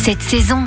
cette saison.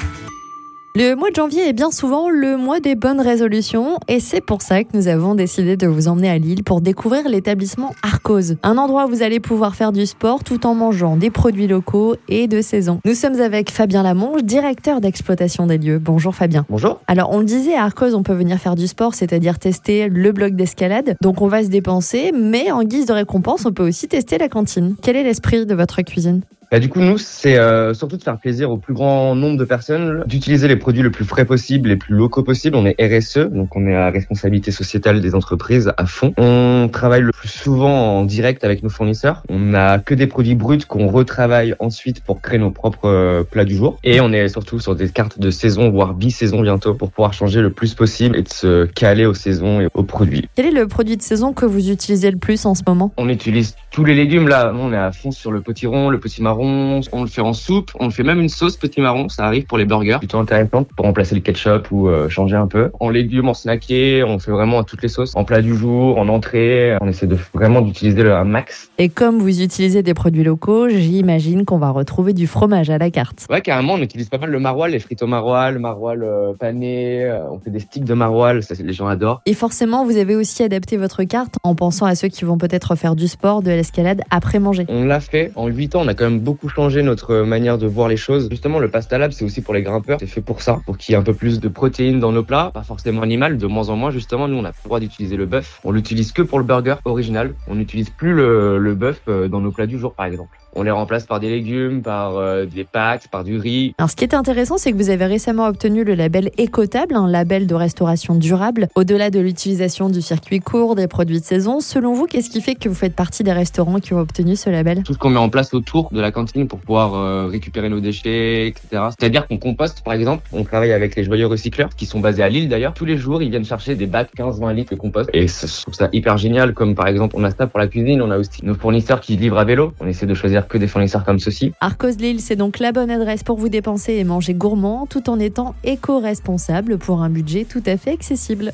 Le mois de janvier est bien souvent le mois des bonnes résolutions et c'est pour ça que nous avons décidé de vous emmener à Lille pour découvrir l'établissement Arcos, un endroit où vous allez pouvoir faire du sport tout en mangeant des produits locaux et de saison. Nous sommes avec Fabien Lamonge, directeur d'exploitation des lieux. Bonjour Fabien. Bonjour. Alors on le disait, à Arcos on peut venir faire du sport, c'est-à-dire tester le bloc d'escalade. Donc on va se dépenser, mais en guise de récompense on peut aussi tester la cantine. Quel est l'esprit de votre cuisine? Bah, du coup, nous, c'est euh, surtout de faire plaisir au plus grand nombre de personnes, d'utiliser les produits le plus frais possible, les plus locaux possible. On est RSE, donc on est à responsabilité sociétale des entreprises à fond. On travaille le plus souvent en direct avec nos fournisseurs. On n'a que des produits bruts qu'on retravaille ensuite pour créer nos propres euh, plats du jour. Et on est surtout sur des cartes de saison, voire bi-saison bientôt, pour pouvoir changer le plus possible et de se caler aux saisons et aux produits. Quel est le produit de saison que vous utilisez le plus en ce moment? On utilise tous les légumes là. On est à fond sur le potiron, le petit marron on le fait en soupe, on le fait même une sauce petit marron, ça arrive pour les burgers. Plutôt intéressant pour remplacer le ketchup ou euh, changer un peu. En légumes, en snacké, on fait vraiment à toutes les sauces. En plat du jour, en entrée, on essaie de vraiment d'utiliser le max. Et comme vous utilisez des produits locaux, j'imagine qu'on va retrouver du fromage à la carte. Ouais, carrément, on utilise pas mal le maroilles, les frites au maroilles, le maroilles euh, pané, euh, on fait des sticks de maroilles, ça les gens adorent. Et forcément, vous avez aussi adapté votre carte en pensant à ceux qui vont peut-être faire du sport, de l'escalade après manger. On l'a fait en 8 ans, on a quand même beaucoup beaucoup changé notre manière de voir les choses. Justement, le pasta lab, c'est aussi pour les grimpeurs. C'est fait pour ça, pour qu'il y ait un peu plus de protéines dans nos plats, pas forcément animal, de moins en moins. Justement, nous, on a le droit d'utiliser le bœuf. On l'utilise que pour le burger original. On n'utilise plus le, le bœuf euh, dans nos plats du jour, par exemple on les remplace par des légumes, par euh, des pâtes, par du riz. Alors ce qui est intéressant, c'est que vous avez récemment obtenu le label Écotable, un label de restauration durable. Au-delà de l'utilisation du circuit court, des produits de saison, selon vous, qu'est-ce qui fait que vous faites partie des restaurants qui ont obtenu ce label? Tout ce qu'on met en place autour de la cantine pour pouvoir euh, récupérer nos déchets, etc. C'est-à-dire qu'on composte, par exemple. On travaille avec les joyeux recycleurs, qui sont basés à Lille d'ailleurs. Tous les jours, ils viennent chercher des bacs 15-20 litres de compost. Et je trouve ça hyper génial, comme par exemple, on a ça pour la cuisine, on a aussi nos fournisseurs qui livrent à vélo. On essaie de choisir que des fournisseurs comme ceci. Arcos Lille, c'est donc la bonne adresse pour vous dépenser et manger gourmand tout en étant éco-responsable pour un budget tout à fait accessible.